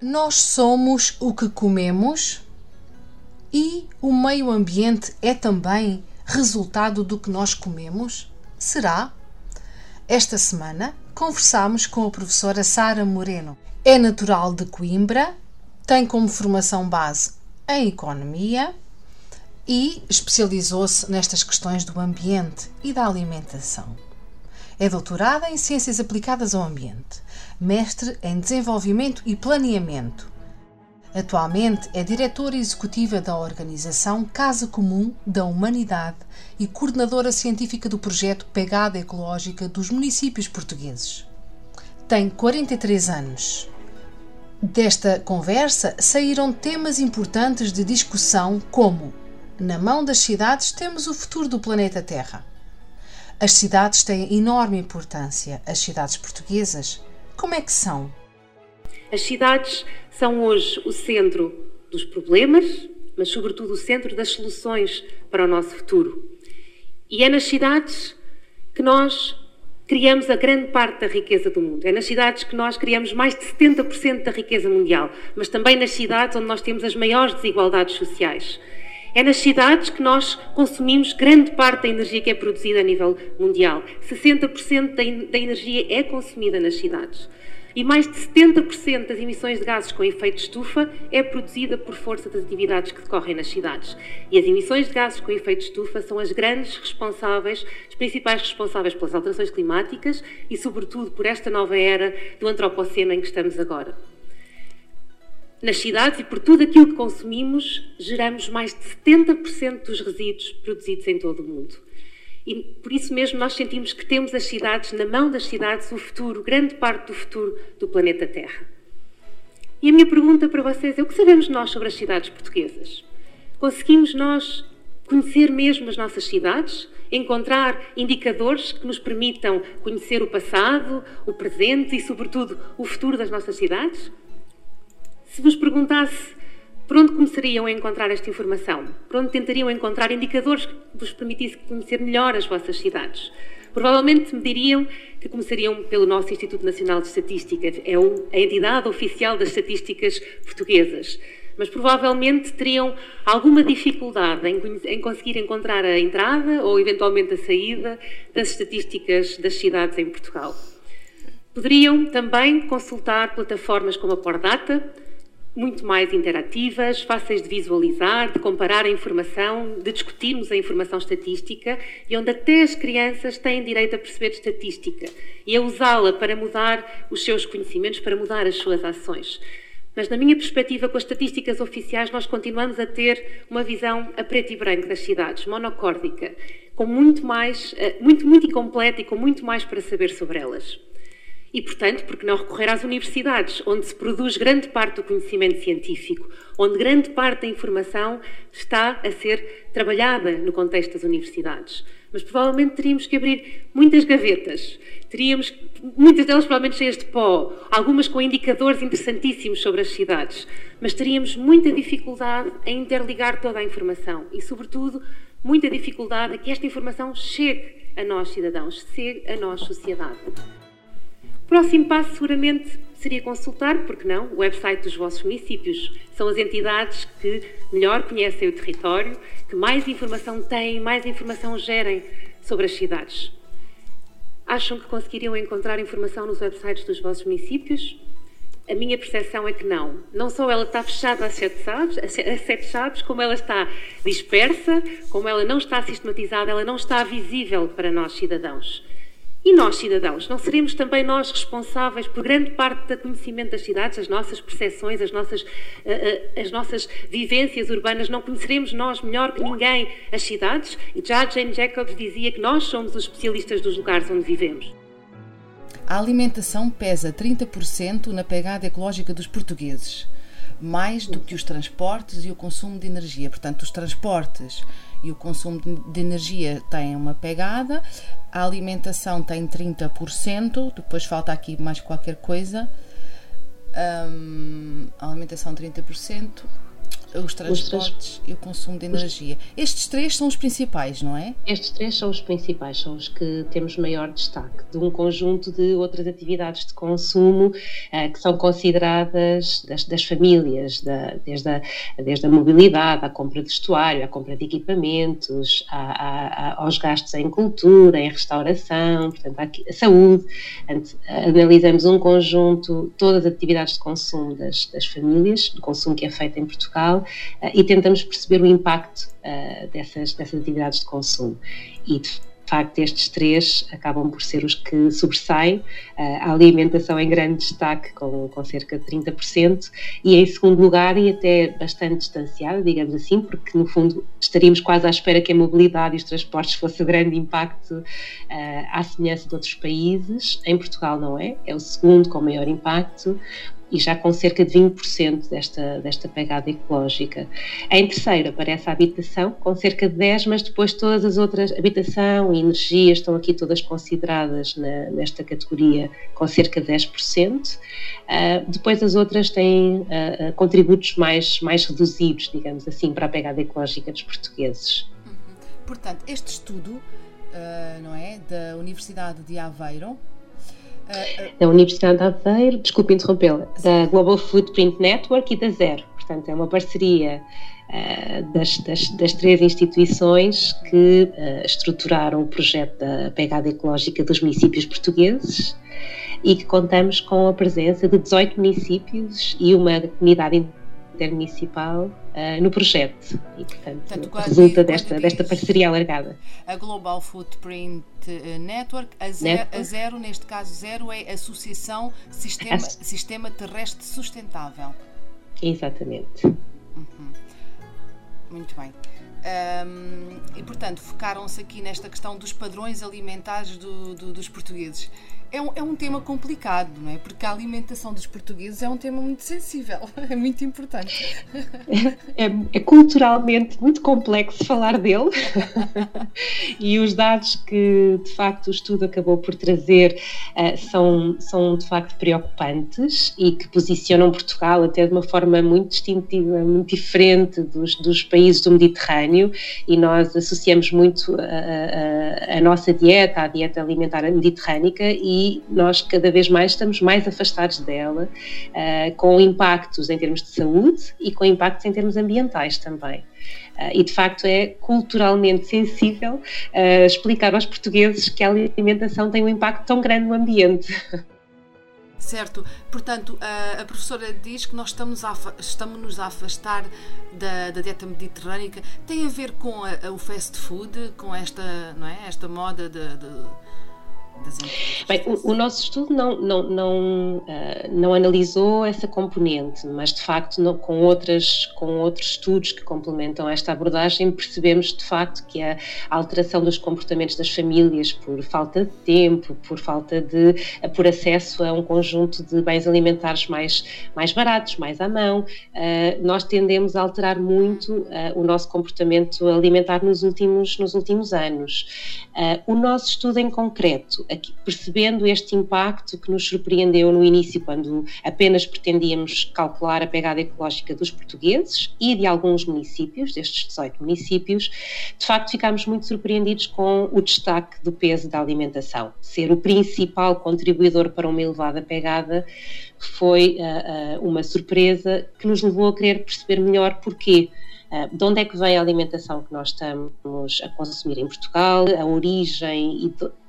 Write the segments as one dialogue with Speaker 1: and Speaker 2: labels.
Speaker 1: Nós somos o que comemos e o meio ambiente é também resultado do que nós comemos? Será? Esta semana conversamos com a professora Sara Moreno. É natural de Coimbra, tem como formação base em economia e especializou-se nestas questões do ambiente e da alimentação. É doutorada em Ciências Aplicadas ao Ambiente, mestre em Desenvolvimento e Planeamento. Atualmente é diretora executiva da organização Casa Comum da Humanidade e coordenadora científica do projeto Pegada Ecológica dos municípios portugueses. Tem 43 anos. Desta conversa saíram temas importantes de discussão como na mão das cidades temos o futuro do planeta Terra. As cidades têm enorme importância. As cidades portuguesas, como é que são?
Speaker 2: As cidades são hoje o centro dos problemas, mas, sobretudo, o centro das soluções para o nosso futuro. E é nas cidades que nós criamos a grande parte da riqueza do mundo. É nas cidades que nós criamos mais de 70% da riqueza mundial, mas também nas cidades onde nós temos as maiores desigualdades sociais. É nas cidades que nós consumimos grande parte da energia que é produzida a nível mundial. 60% da energia é consumida nas cidades. E mais de 70% das emissões de gases com efeito de estufa é produzida por força das atividades que decorrem nas cidades. E as emissões de gases com efeito de estufa são as grandes responsáveis, as principais responsáveis pelas alterações climáticas e, sobretudo, por esta nova era do antropoceno em que estamos agora nas cidades e por tudo aquilo que consumimos, geramos mais de 70% dos resíduos produzidos em todo o mundo. E por isso mesmo nós sentimos que temos as cidades, na mão das cidades, o futuro, grande parte do futuro do planeta Terra. E a minha pergunta para vocês é: o que sabemos nós sobre as cidades portuguesas? Conseguimos nós conhecer mesmo as nossas cidades? Encontrar indicadores que nos permitam conhecer o passado, o presente e, sobretudo, o futuro das nossas cidades? Se vos perguntasse por onde começariam a encontrar esta informação, por onde tentariam encontrar indicadores que vos permitissem conhecer melhor as vossas cidades, provavelmente me diriam que começariam pelo nosso Instituto Nacional de Estatística, é a entidade oficial das estatísticas portuguesas. Mas provavelmente teriam alguma dificuldade em, conseguir encontrar a entrada ou eventualmente a saída das estatísticas das cidades em Portugal. Poderiam também consultar plataformas como a Pordata, muito mais interativas, fáceis de visualizar, de comparar a informação, de discutirmos a informação estatística e onde até as crianças têm direito a perceber estatística e a usá-la para mudar os seus conhecimentos, para mudar as suas ações. Mas, na minha perspectiva, com as estatísticas oficiais, nós continuamos a ter uma visão a preto e branco das cidades, monocórdica, com muito mais, eh, muito, muito incompleta e com muito mais para saber sobre elas. E, portanto, porque não recorrer às universidades, onde se produz grande parte do conhecimento científico, onde grande parte da informação está a ser trabalhada no contexto das universidades. Mas provavelmente teríamos que abrir muitas gavetas, teríamos muitas delas provavelmente cheias de pó, algumas com indicadores interessantíssimos sobre as cidades, mas teríamos muita dificuldade em interligar toda a informação e, sobretudo, muita dificuldade a que esta informação chegue a nós cidadãos, chegue a nós sociedade. Próximo passo, seguramente, seria consultar, porque não, o website dos vossos municípios. São as entidades que melhor conhecem o território, que mais informação têm, mais informação gerem sobre as cidades. Acham que conseguiriam encontrar informação nos websites dos vossos municípios? A minha percepção é que não. Não só ela está fechada a sete chaves, a sete chaves, como ela está dispersa, como ela não está sistematizada, ela não está visível para nós cidadãos. E nós, cidadãos, não seremos também nós responsáveis por grande parte do conhecimento das cidades, as nossas percepções, as nossas, uh, uh, as nossas vivências urbanas? Não conheceremos nós melhor que ninguém as cidades? E já Jane Jacobs dizia que nós somos os especialistas dos lugares onde vivemos.
Speaker 1: A alimentação pesa 30% na pegada ecológica dos portugueses, mais do que os transportes e o consumo de energia. Portanto, os transportes e o consumo de energia têm uma pegada, a alimentação tem 30%, depois falta aqui mais qualquer coisa. Um, alimentação 30%, os transportes e o consumo de energia. Estes três são os principais, não é?
Speaker 3: Estes três são os principais, são os que temos maior destaque, de um conjunto de outras atividades de consumo uh, que são consideradas das, das famílias, da, desde, a, desde a mobilidade, à compra de vestuário, à compra de equipamentos, a, a, aos gastos em cultura, em restauração, portanto, a saúde. Analisamos um conjunto, todas as atividades de consumo das, das famílias, do consumo que é feito em Portugal uh, e tentamos perceber o impacto uh, dessas, dessas atividades de consumo. E de facto, estes três acabam por ser os que sobressaem. Uh, a alimentação em grande destaque, com, com cerca de 30%, e em segundo lugar, e até bastante distanciada, digamos assim, porque no fundo estaríamos quase à espera que a mobilidade e os transportes fosse o grande impacto à semelhança de outros países. Em Portugal não é, é o segundo com maior impacto e já com cerca de 20% desta, desta pegada ecológica. Em terceiro aparece a habitação, com cerca de 10%, mas depois todas as outras, habitação e energia, estão aqui todas consideradas na, nesta categoria, com cerca de 10%. Uh, ah, depois as outras têm uh, contributos mais, mais reduzidos, digamos assim, para a pegada ecológica dos portugueses. Uhum.
Speaker 1: Portanto, este estudo, uh, não é, da Universidade de Aveiro,
Speaker 3: da Universidade de Aveiro, desculpe interrompê-la, da Global Footprint Network e da Zero. Portanto, é uma parceria uh, das, das, das, três instituições que uh, estruturaram o projeto da pegada ecológica dos municípios portugueses e que contamos com a presença de 18 municípios e uma comunidade intermunicipal uh, no projeto e, portanto, portanto resulta desta, desta parceria alargada.
Speaker 1: A Global Footprint eh, Network, a zero, Network. a zero, neste caso zero, é Associação Sistema, a... Sistema Terrestre Sustentável.
Speaker 3: Exatamente. Uhum.
Speaker 1: Muito bem. Um, e portanto focaram-se aqui nesta questão dos padrões alimentares do, do, dos portugueses é um, é um tema complicado, não é? Porque a alimentação dos portugueses é um tema muito sensível, é muito importante.
Speaker 3: É, é culturalmente muito complexo falar dele e os dados que de facto o estudo acabou por trazer uh, são, são de facto preocupantes e que posicionam Portugal até de uma forma muito distintiva, muito diferente dos, dos países do Mediterrâneo e nós associamos muito a, a, a nossa dieta, a dieta alimentar mediterrânica e e nós cada vez mais estamos mais afastados dela, uh, com impactos em termos de saúde e com impactos em termos ambientais também. Uh, e de facto é culturalmente sensível uh, explicar aos portugueses que a alimentação tem um impacto tão grande no ambiente.
Speaker 1: Certo, portanto, a, professora diz que nós estamos a, estamos a afastar da, da dieta mediterrânica. Tem a ver com a, a, o fast food, com esta, não é? esta moda de, de
Speaker 3: Bem, o, o, nosso estudo não, não, não, uh, não analisou essa componente, mas de facto não, com, outras, com outros estudos que complementam esta abordagem percebemos de facto que a alteração dos comportamentos das famílias por falta de tempo, por falta de por acesso a um conjunto de bens alimentares mais, mais baratos, mais à mão, uh, nós tendemos a alterar muito o nosso comportamento alimentar nos últimos, nos últimos anos. o nosso estudo em concreto aqui, percebendo este impacto que nos surpreendeu no início, quando apenas pretendíamos calcular a pegada ecológica dos portugueses e de alguns municípios, destes 18 municípios, de facto ficámos muito surpreendidos com o destaque do peso da alimentação. Ser o principal contribuidor para uma elevada pegada foi uh, uh, uma surpresa que nos levou a querer perceber melhor porquê. Uh, de onde é que vem a alimentação que nós estamos a consumir em Portugal, a origem e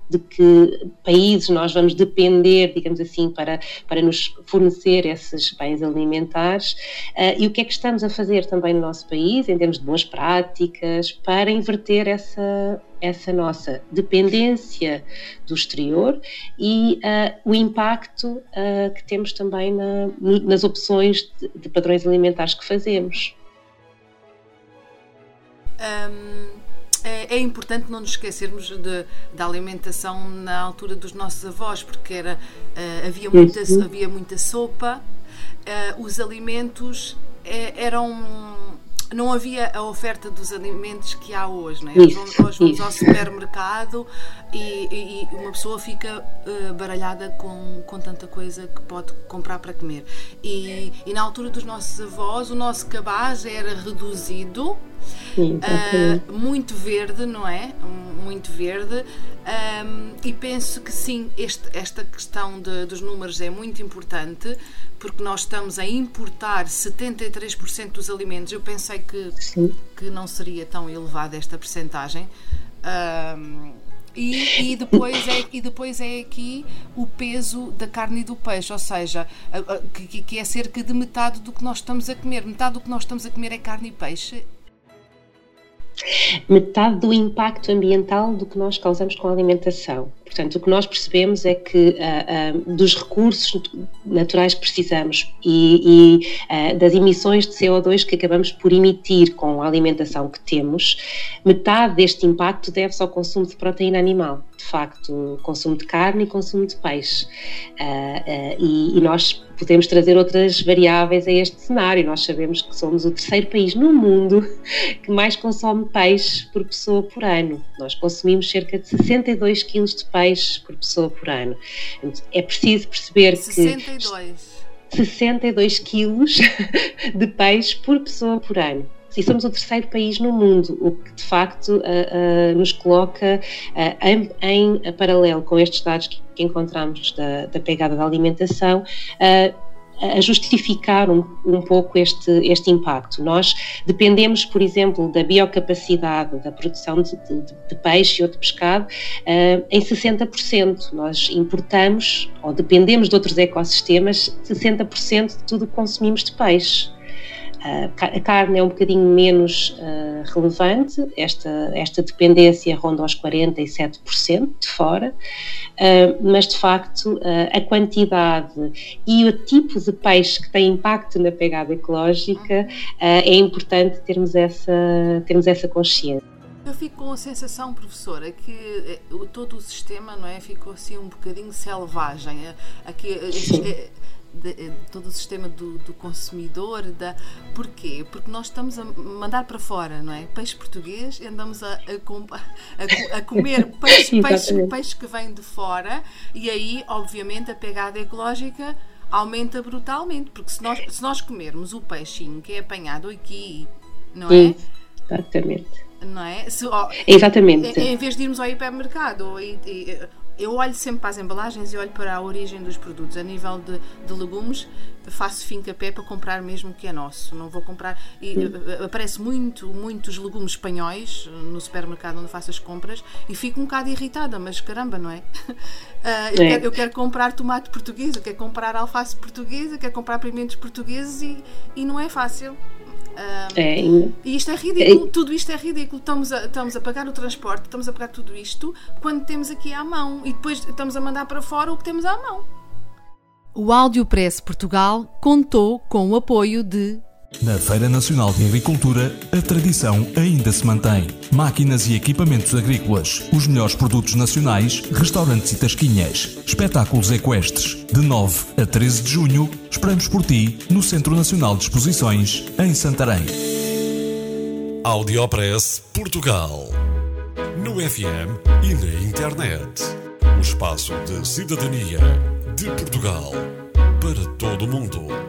Speaker 3: de que países nós vamos depender, digamos assim, para, para nos fornecer esses bens alimentares uh, e o que é que estamos a fazer também no nosso país, em termos de boas práticas, para inverter essa, essa nossa dependência do exterior e uh, o impacto uh, que temos também na, nas opções de, de, padrões alimentares que fazemos.
Speaker 1: Um é, é, importante não nos esquecermos de, da alimentação na altura dos nossos avós, porque era, uh, havia, muita, havia muita sopa, uh, os alimentos eram não havia a oferta dos alimentos que há hoje, não é? Isso, nós vamos isso. ao supermercado e, e, uma pessoa fica uh, baralhada com, com tanta coisa que pode comprar para comer. E, e na altura dos nossos avós, o nosso cabaz era reduzido, Sim, uh, muito verde, não é? Muito verde. Um, e penso que sim, este, esta questão de, dos números é muito importante porque nós estamos a importar 73% dos alimentos. Eu pensei que, que não seria tão elevada esta percentagem. Um, e, e, depois é, e depois é aqui o peso da carne e do peixe, ou seja, que, que é cerca de metade do que nós estamos a comer. Metade do que nós estamos a comer é carne e peixe
Speaker 3: metade do impacto ambiental do que nós causamos com a alimentação. Portanto, o que nós percebemos é que uh, uh, dos recursos naturais precisamos e, e uh, das emissões de CO2 que acabamos por emitir com a alimentação que temos, metade deste impacto deve-se ao consumo de proteína animal. De facto, consumo de carne e consumo de peixe. E, e nós podemos trazer outras variáveis a este cenário. Nós sabemos que somos o terceiro país no mundo que mais consome peixe por pessoa por ano. Nós consumimos cerca de 62 quilos de peixe peixe por pessoa por ano. É preciso perceber
Speaker 1: 62.
Speaker 3: que 62 quilos de peixe por pessoa por ano. E somos o terceiro país no mundo, o que de facto uh, uh, nos coloca uh, em, em, paralelo com estes dados que, que encontramos da, da, pegada da alimentação a justificar um, um pouco este, este impacto. Nós dependemos, por exemplo, da biocapacidade da produção de, de, de peixe ou de pescado uh, em 60%. Nós importamos ou dependemos de outros ecossistemas 60% de tudo que consumimos de peixe. A carne é um bocadinho menos uh, relevante, esta, esta dependência ronda aos 47% de fora, uh, mas de facto uh, a quantidade e o tipo de peixe que tem impacto na pegada ecológica é importante termos essa, termos essa consciência.
Speaker 1: Eu fico com a sensação, professora, que eh, todo o sistema não é, ficou assim um bocadinho selvagem. Aqui, de, de, todo o sistema do, do, consumidor. Da... Porquê? Porque nós estamos a mandar para fora, não é? Peixe português e andamos a, a, a, a comer peixe, peixe, peixe que vem de fora e aí, obviamente, a pegada ecológica aumenta brutalmente, porque se nós, se nós comermos o peixinho que é apanhado aqui, não é?
Speaker 3: Exatamente.
Speaker 1: Não é? Se, oh,
Speaker 3: Exatamente.
Speaker 1: Em, em, vez de irmos ao hipermercado e eu olho sempre para as embalagens e olho para a origem dos produtos. A nível de, de legumes, faço fim a pé para comprar mesmo o que é nosso. Não vou comprar. E uh, aparece muito, muitos legumes espanhóis no supermercado onde faço as compras e fico um bocado irritada, mas caramba, não é? Uh, eu, é. Quero, eu, Quero, comprar tomate português, eu quero comprar alface portuguesa, quero comprar pimentos portugueses e, e não é fácil é, e isto é ridículo, é, tudo isto é ridículo. Estamos a, estamos a pagar o transporte, estamos a pagar tudo isto quando temos aqui à mão e depois estamos a mandar para fora o que temos à mão. O Áudio Press Portugal contou com o apoio de
Speaker 4: na Feira Nacional de Agricultura, a tradição ainda se mantém. Máquinas e equipamentos agrícolas, os melhores produtos nacionais, restaurantes e tasquinhas, espetáculos equestres. De 9 a 13 de junho, esperamos por ti no Centro Nacional de Exposições, em Santarém. Audiopress Portugal. No FM e na internet. O espaço de cidadania de Portugal para todo o mundo